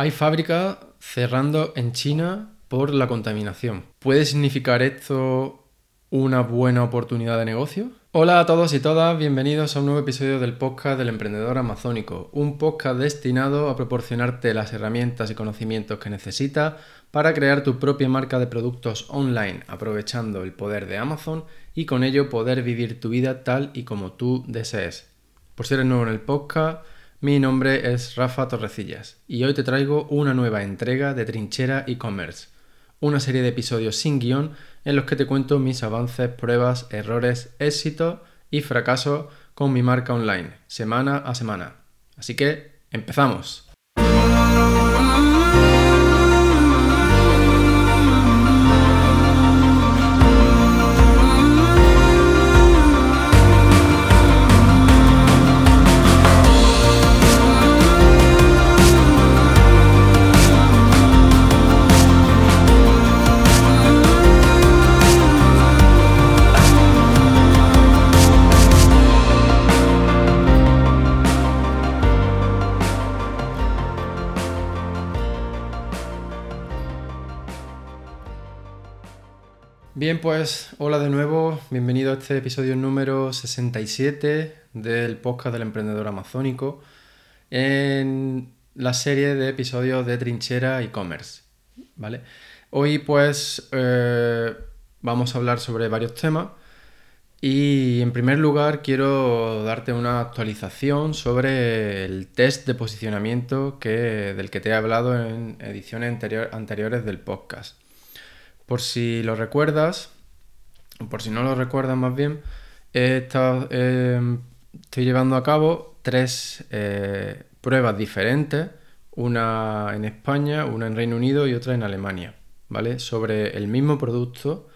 Hay fábricas cerrando en China por la contaminación. ¿Puede significar esto una buena oportunidad de negocio? Hola a todos y todas, bienvenidos a un nuevo episodio del podcast del emprendedor amazónico, un podcast destinado a proporcionarte las herramientas y conocimientos que necesitas para crear tu propia marca de productos online, aprovechando el poder de Amazon y con ello poder vivir tu vida tal y como tú desees. Por si eres nuevo en el podcast, mi nombre es Rafa Torrecillas y hoy te traigo una nueva entrega de Trinchera e-commerce, una serie de episodios sin guion en los que te cuento mis avances, pruebas, errores, éxitos y fracasos con mi marca online, semana a semana. Así que, empezamos. Bien, pues hola de nuevo, bienvenido a este episodio número 67 del podcast del emprendedor amazónico en la serie de episodios de Trinchera e-commerce. ¿vale? Hoy pues eh, vamos a hablar sobre varios temas y en primer lugar quiero darte una actualización sobre el test de posicionamiento que, del que te he hablado en ediciones anteriores del podcast. Por si lo recuerdas, por si no lo recuerdas más bien, em, estoy llevando a cabo tres eh, pruebas diferentes, una en España, una en Reino Unido y otra en Alemania, ¿vale? Sobre el mismo producto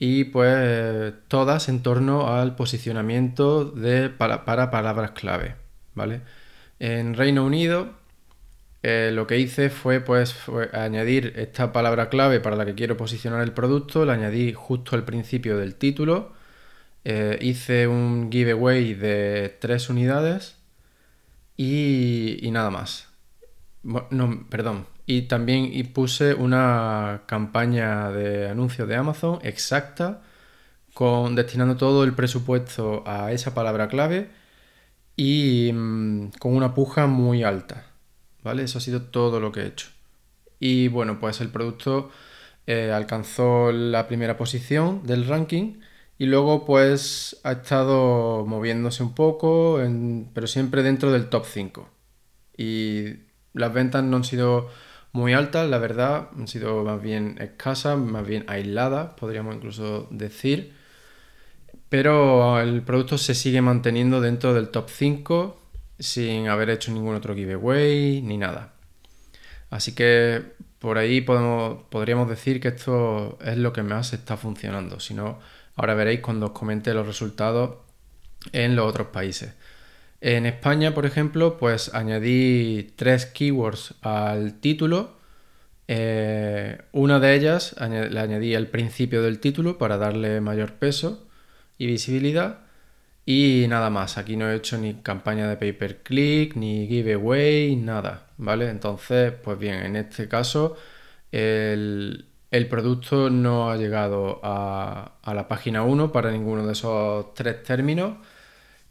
y pues todas en torno al posicionamiento de, para, para palabras clave, ¿vale? En Reino Unido eh, lo que hice fue pues añadir esta palabra clave para la que quiero posicionar el producto, la añadí justo al principio del título, eh, hice un giveaway de tres unidades y, nada más. No, perdón. Y también puse una campaña de anuncios de Amazon exacta, con, destinando todo el presupuesto a esa palabra clave y mm, con una puja muy alta. ¿Vale? Eso ha sido todo lo que he hecho. Y bueno, pues el producto eh, alcanzó la primera posición del ranking y luego pues ha estado moviéndose un poco, pero siempre dentro del top 5. Y las ventas no han sido muy altas, la verdad, han sido más bien escasas, más bien aisladas, podríamos incluso decir. Pero el producto se sigue manteniendo dentro del top 5 sin haber hecho ningún otro giveaway ni nada. Así que por ahí podríamos decir que esto es lo que más está funcionando. Si no, ahora veréis cuando os comente los resultados en los otros países. En España, por ejemplo, pues añadí tres keywords al título. Eh, una de ellas le añadí al principio del título para darle mayor peso y visibilidad. Y nada más, aquí no he hecho ni campaña de pay per click, ni giveaway, nada, ¿vale? Entonces, pues bien, en este caso el, producto no ha llegado a, la página 1 para ninguno de esos tres términos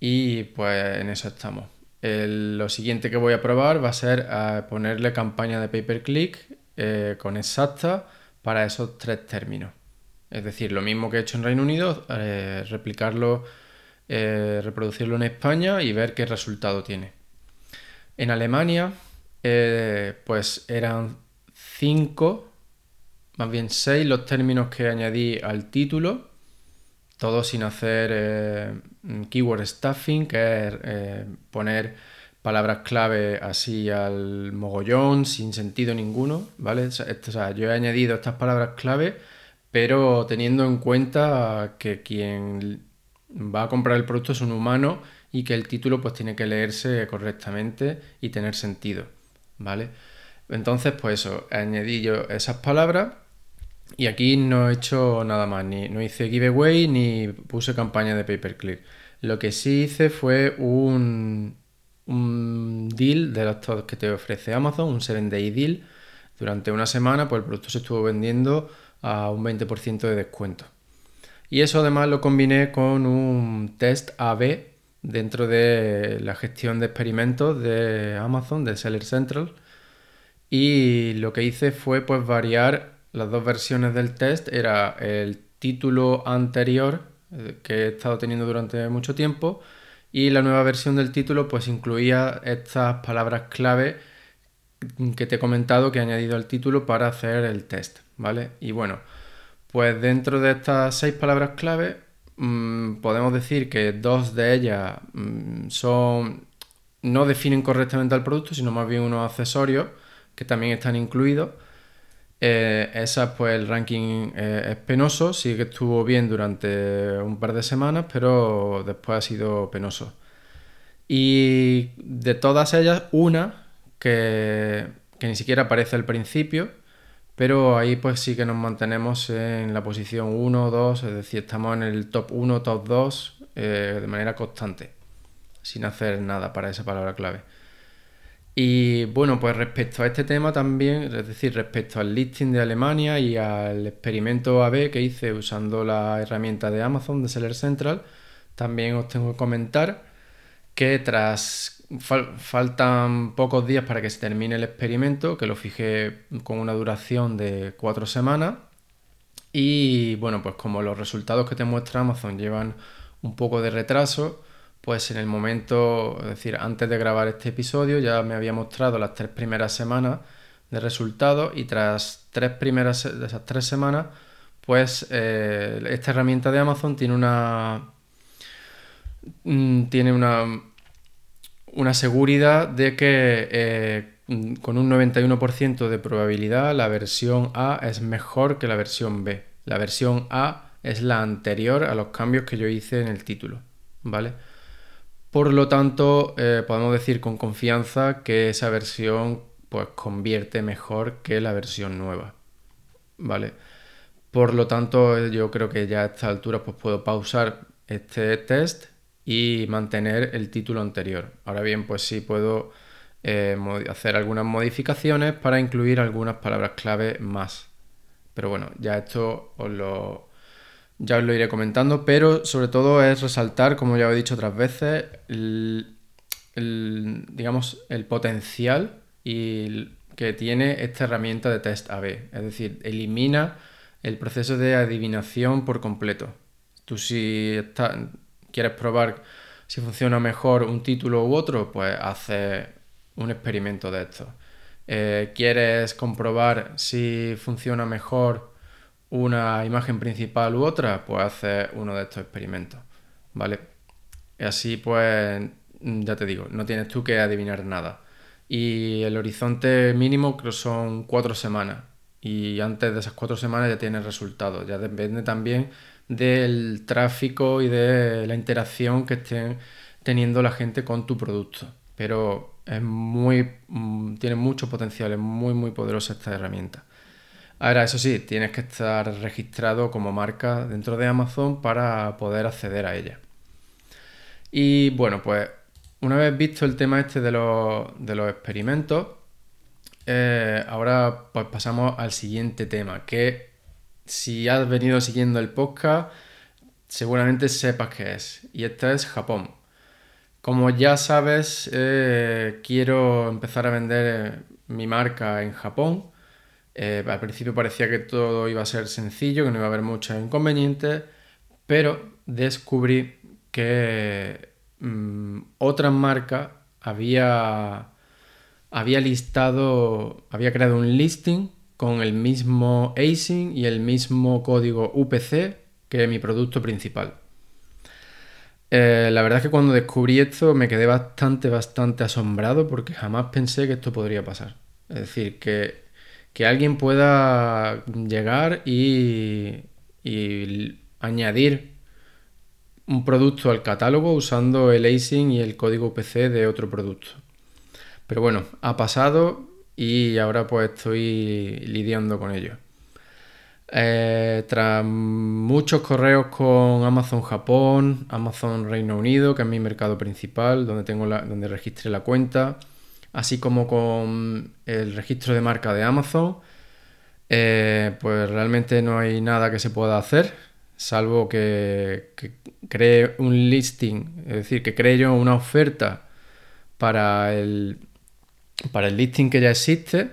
y pues en eso estamos. lo siguiente que voy a probar va a ser eh, ponerle campaña de pay per click eh, con exacta para esos tres términos. Es decir, lo mismo que he hecho en Reino Unido, eh, replicarlo eh, reproducirlo en España y ver qué resultado tiene. En Alemania, eh, pues eran 5, más bien 6 los términos que añadí al título, todo sin hacer eh, keyword stuffing, que es poner palabras clave así al mogollón, sin sentido ninguno, ¿vale? O sea, yo he añadido estas palabras clave, pero teniendo en cuenta que quien va a comprar el producto es un humano y que el título pues tiene que leerse correctamente y tener sentido, ¿vale? Entonces, pues eso, añadí yo esas palabras y aquí no he hecho nada más, ni no hice giveaway ni puse campaña de pay per click. Lo que sí hice fue un, un deal de los que te ofrece Amazon, un 7-day deal. Durante una semana, pues el producto se estuvo vendiendo a un 20% de descuento. Y eso además lo combiné con un test AB dentro de la gestión de experimentos de Amazon, de Seller Central. Y lo que hice fue pues variar las dos versiones del test. Era el título anterior eh, que he estado teniendo durante mucho tiempo y la nueva versión del título pues incluía estas palabras clave que te he comentado que he añadido al título para hacer el test, ¿vale? Y bueno, pues dentro de estas seis palabras clave mm, podemos decir que dos de ellas mm, son no definen correctamente al producto, sino más bien unos accesorios que también están incluidos. Eh, esa, pues el ranking eh, es penoso, sí que estuvo bien durante un par de semanas, pero después ha sido penoso. Y de todas ellas, una que, que ni siquiera aparece al principio, pero ahí pues sí que nos mantenemos en la posición 1 o 2, es decir, estamos en el top 1, top 2 eh, de manera constante, sin hacer nada para esa palabra clave. Y bueno, pues respecto a este tema también, es decir, respecto al listing de Alemania y al experimento AB que hice usando la herramienta de Amazon de Seller Central, también os tengo que comentar que tras faltan pocos días para que se termine el experimento, que lo fijé con una duración de cuatro semanas. Y bueno, pues como los resultados que te muestra Amazon llevan un poco de retraso, pues en el momento, es decir, antes de grabar este episodio ya me había mostrado las tres primeras semanas de resultados y tras tres primeras de esas tres semanas, pues eh, esta herramienta de Amazon tiene una mm, tiene una una seguridad de que eh, con un 91% de probabilidad la versión A es mejor que la versión B. La versión A es la anterior a los cambios que yo hice en el título, ¿vale? Por lo tanto, eh, podemos decir con confianza que esa versión pues convierte mejor que la versión nueva, ¿vale? Por lo tanto, yo creo que ya a esta altura pues puedo pausar este test y mantener el título anterior. Ahora bien, pues sí puedo eh, hacer algunas modificaciones para incluir algunas palabras clave más. Pero bueno, ya esto os lo, ya lo iré comentando, pero sobre todo es resaltar, como ya he dicho otras veces, el, digamos, el potencial y que tiene esta herramienta de test AB. Es decir, elimina el proceso de adivinación por completo. Tú si estás quieres probar si funciona mejor un título u otro, pues haces un experimento de esto. Eh, ¿Quieres comprobar si funciona mejor una imagen principal u otra? Pues haces uno de estos experimentos. ¿Vale? Y así pues, ya te digo, no tienes tú que adivinar nada. Y el horizonte mínimo son cuatro semanas. Y antes de esas cuatro semanas ya tienes resultados. Ya depende también del tráfico y de la interacción que estén teniendo la gente con tu producto. Pero es muy, mm, tiene mucho potencial, es muy, muy poderosa esta herramienta. Ahora, eso sí, tienes que estar registrado como marca dentro de Amazon para poder acceder a ella. Y bueno, pues una vez visto el tema este de los, experimentos, eh, ahora pues pasamos al siguiente tema, que si has venido siguiendo el podcast, seguramente sepas qué es. Y este es Japón. Como ya sabes, eh, quiero empezar a vender eh, mi marca en Japón. Eh, al principio parecía que todo iba a ser sencillo, que no iba a haber muchos inconvenientes, pero descubrí que mm, otra marca había, había listado, había creado un listing con el mismo ASIN y el mismo código UPC que mi producto principal. Eh, la verdad es que cuando descubrí esto me quedé bastante, bastante asombrado porque jamás pensé que esto podría pasar. Es decir, que, alguien pueda llegar y, y, añadir un producto al catálogo usando el ASIN y el código UPC de otro producto. Pero bueno, ha pasado y ahora pues estoy lidiando con ello. Eh, tras muchos correos con Amazon Japón, Amazon Reino Unido, que es mi mercado principal, donde, tengo la, donde registré la cuenta, así como con el registro de marca de Amazon, eh, pues realmente no hay nada que se pueda hacer, salvo que, que cree un listing, es decir, que cree yo una oferta para el, para el listing que ya existe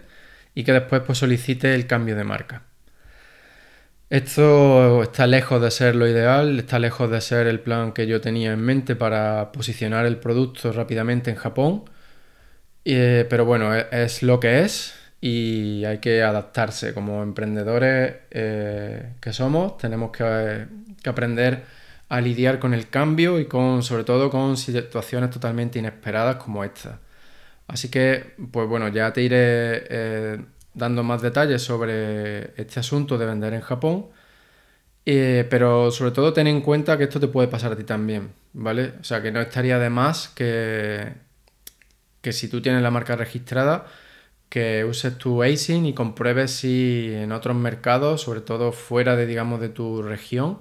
y que después pues, solicite el cambio de marca. Esto está lejos de ser lo ideal, está lejos de ser el plan que yo tenía en mente para posicionar el producto rápidamente en Japón, eh, pero bueno, e, es, lo que es y hay que adaptarse. Como emprendedores eh, que somos, tenemos que, que aprender a lidiar con el cambio y con, sobre todo con situaciones totalmente inesperadas como esta. Así que, pues bueno, ya te iré eh, dando más detalles sobre este asunto de vender en Japón. Eh, pero sobre todo ten en cuenta que esto te puede pasar a ti también, ¿vale? O sea, que no estaría de más que, que si tú tienes la marca registrada, que uses tu ASIN y compruebes si en otros mercados, sobre todo fuera de, digamos, de tu región,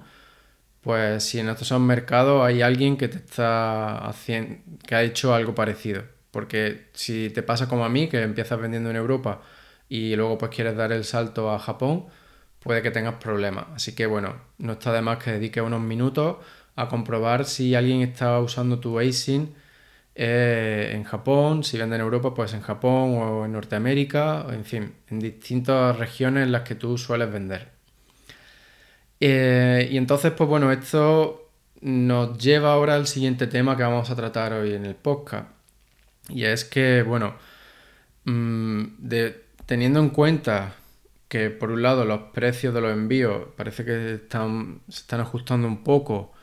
pues si en estos mercados hay alguien que te está haciendo, que ha hecho algo parecido. Porque si te pasa como a mí, que empiezas vendiendo en Europa y luego pues quieres dar el salto a Japón, puede que tengas problemas. Así que bueno, no está de más que dediques unos minutos a comprobar si alguien está usando tu ASIN eh, en Japón, si vende en Europa, pues en Japón o en Norteamérica, en fin, en distintas regiones en las que tú sueles vender. Eh, y entonces, pues bueno, esto nos lleva ahora al siguiente tema que vamos a tratar hoy en el podcast. Y es que, bueno, mm, teniendo en cuenta que por un lado los precios de los envíos parece que están, se están ajustando un poco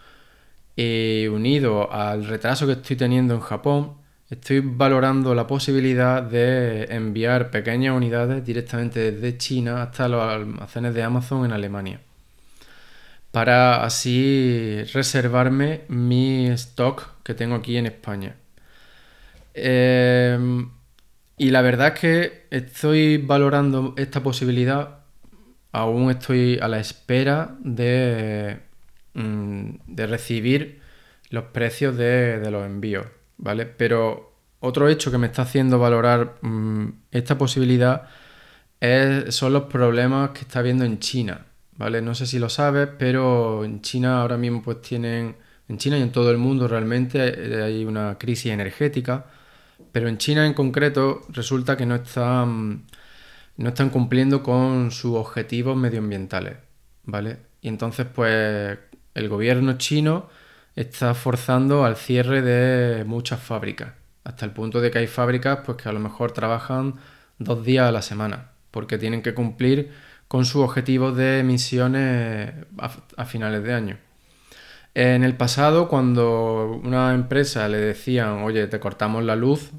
y unido al retraso que estoy teniendo en Japón, estoy valorando la posibilidad de enviar pequeñas unidades directamente desde China hasta los almacenes de Amazon en Alemania para así reservarme mi stock que tengo aquí en España. Em, y la verdad es que estoy valorando esta posibilidad, aún estoy a la espera de, mm, de recibir los precios de, los envíos, ¿vale? Pero otro hecho que me está haciendo valorar mm, esta posibilidad son los problemas que está habiendo en China. ¿vale? No sé si lo sabes, pero en China ahora mismo pues tienen, en China y en todo el mundo realmente eh, hay una crisis energética, pero en China en concreto resulta que no están, no están cumpliendo con sus objetivos medioambientales, ¿vale? Y entonces pues el gobierno chino está forzando al cierre de muchas fábricas, hasta el punto de que hay fábricas pues que a lo mejor trabajan dos días a la semana, porque tienen que cumplir con sus objetivos de emisiones a, finales de año. En el pasado, cuando una empresa le decían, oye, te cortamos la luz,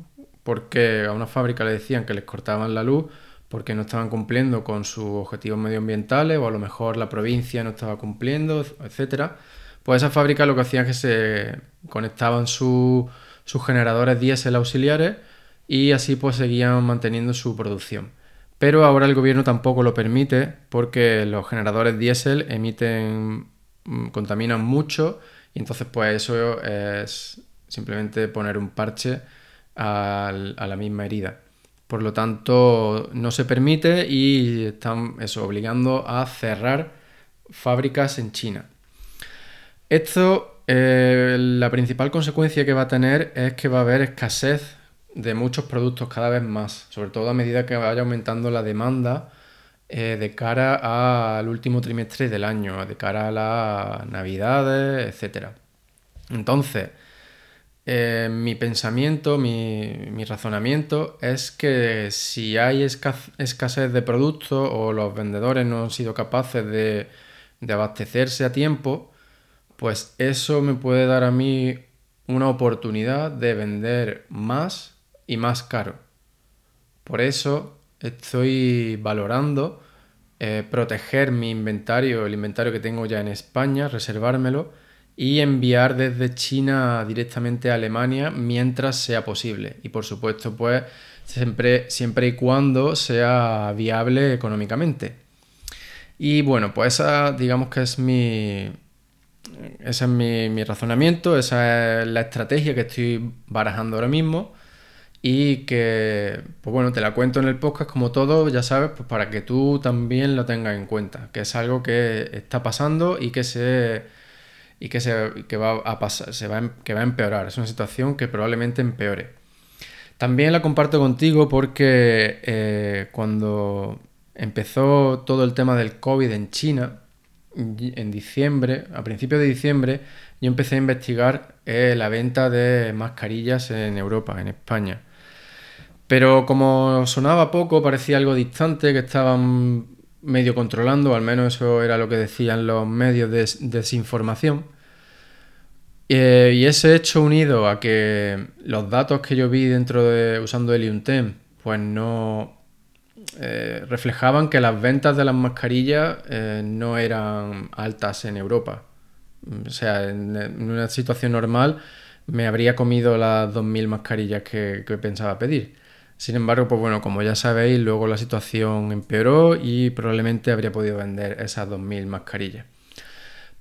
porque a una fábrica le decían que les cortaban la luz porque no estaban cumpliendo con sus objetivos medioambientales o a lo mejor la provincia no estaba cumpliendo, etcétera, pues esa fábrica lo que hacían es que se conectaban sus generadores diésel auxiliares y así pues seguían manteniendo su producción. Pero ahora el gobierno tampoco lo permite porque los generadores diésel emiten, contaminan mucho y entonces pues eso es simplemente poner un parche a la misma herida. Por lo tanto, no se permite y están eso, obligando a cerrar fábricas en China. Esto, eh, la principal consecuencia que va a tener es que va a haber escasez de muchos productos cada vez más, sobre todo a medida que vaya aumentando la demanda eh, de cara al último trimestre del año, de cara a las navidades, etc. Entonces, eh, mi pensamiento, mi, razonamiento es que si hay escasez de productos o los vendedores no han sido capaces de, de abastecerse a tiempo, pues eso me puede dar a mí una oportunidad de vender más y más caro. Por eso estoy valorando eh, proteger mi inventario, el inventario que tengo ya en España, reservármelo y enviar desde China directamente a Alemania mientras sea posible. Y por supuesto, pues siempre, siempre y cuando sea viable económicamente. Y bueno, pues esa digamos que es mi... Ese es mi, mi razonamiento, esa es la estrategia que estoy barajando ahora mismo y que, pues bueno, te la cuento en el podcast como todo, ya sabes, pues para que tú también lo tengas en cuenta, que es algo que está pasando y que se y que se va a pasar, se va, em, que va a empeorar, es una situación que probablemente empeore. También la comparto contigo porque eh, cuando empezó todo el tema del COVID en China, en diciembre, a principios de diciembre, yo empecé a investigar eh, la venta de mascarillas en Europa, en España. Pero como sonaba poco, parecía algo distante, que estaban medio controlando, al menos eso era lo que decían los medios de desinformación. Eh, y ese hecho unido a que los datos que yo vi dentro de usando el pues no eh, reflejaban que las ventas de las mascarillas eh, no eran altas en Europa. O sea, en, una situación normal me habría comido las 2.000 mascarillas que pensaba pedir. Sin embargo, pues bueno, como ya sabéis, luego la situación empeoró y probablemente habría podido vender esas 2.000 mascarillas.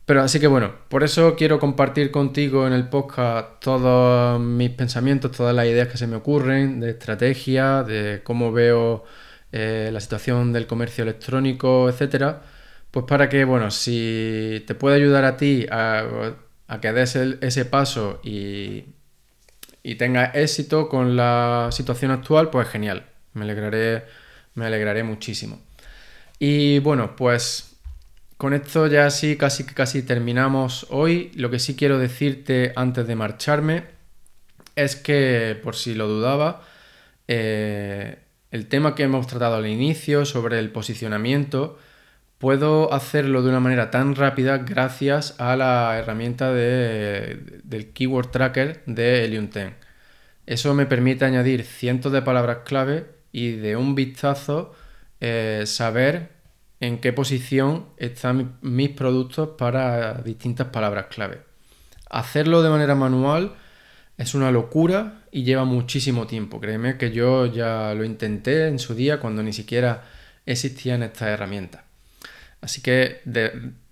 Pero así que bueno, por eso quiero compartir contigo en el podcast todos mis pensamientos, todas las ideas que se me ocurren de estrategia, de cómo veo eh, la situación del comercio electrónico, etcétera. Pues para que, bueno, si te puede ayudar a ti a, que des ese paso y y tenga éxito con la situación actual, pues genial. Me alegraré, me alegraré muchísimo. Y bueno, pues con esto ya sí casi casi terminamos hoy. Lo que sí quiero decirte antes de marcharme es que, por si lo dudaba, eh, el tema que hemos tratado al inicio sobre el posicionamiento, puedo hacerlo de una manera tan rápida gracias a la herramienta del Keyword Tracker de Helium 10. Eso me permite añadir cientos de palabras clave y de un vistazo eh, saber en qué posición están mis productos para distintas palabras clave. Hacerlo de manera manual es una locura y lleva muchísimo tiempo. Créeme que yo ya lo intenté en su día cuando ni siquiera existían estas herramientas. Así que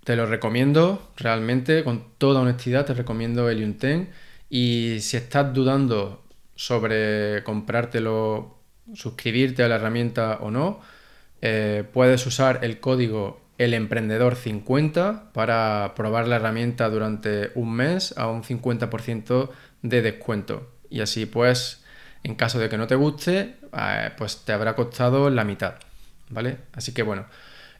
te lo recomiendo realmente, con toda honestidad, te recomiendo el 10. Y si estás dudando sobre comprártelo, suscribirte a la herramienta o no, eh, puedes usar el código ELEMPRENDEDOR50 para probar la herramienta durante un mes a un 50% de descuento. Y así pues, en caso de que no te guste, eh, pues te habrá costado la mitad. ¿Vale? Así que bueno.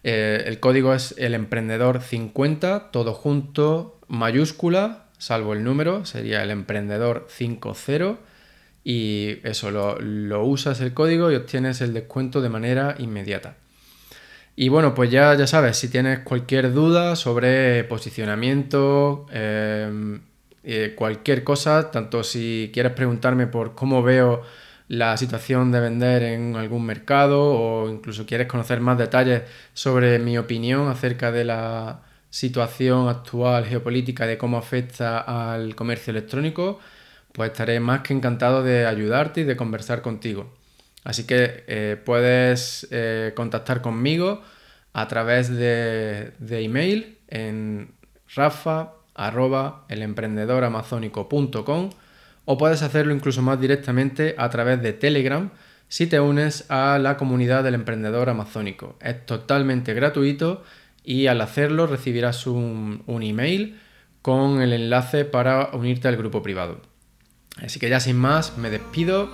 Eh, el código es el emprendedor 50, todo junto, mayúscula, salvo el número, sería el emprendedor 50. Y eso, lo, usas el código y obtienes el descuento de manera inmediata. Y bueno, pues ya, ya sabes, si tienes cualquier duda sobre posicionamiento, eh, eh, cualquier cosa, tanto si quieres preguntarme por cómo veo la situación de vender en algún mercado o incluso quieres conocer más detalles sobre mi opinión acerca de la situación actual geopolítica de cómo afecta al comercio electrónico, pues estaré más que encantado de ayudarte y de conversar contigo. Así que eh, puedes eh, contactar conmigo a través de, de email en rafa o puedes hacerlo incluso más directamente a través de Telegram si te unes a la comunidad del emprendedor amazónico. Es totalmente gratuito y al hacerlo recibirás un, email con el enlace para unirte al grupo privado. Así que ya sin más, me despido.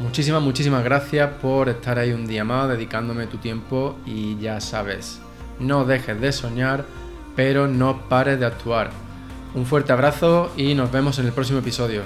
Muchísimas, muchísimas gracias por estar ahí un día más dedicándome tu tiempo y ya sabes, no dejes de soñar, pero no pares de actuar. Un fuerte abrazo y nos vemos en el próximo episodio.